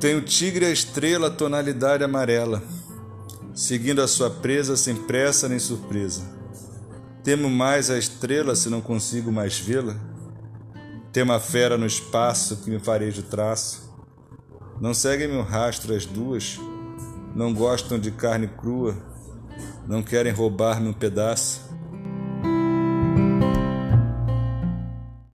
Tem o tigre a estrela, tonalidade amarela, seguindo a sua presa sem pressa nem surpresa. Temo mais a estrela se não consigo mais vê-la. Temo a fera no espaço que me fareja o traço. Não seguem meu rastro as duas, não gostam de carne crua, não querem roubar-me um pedaço.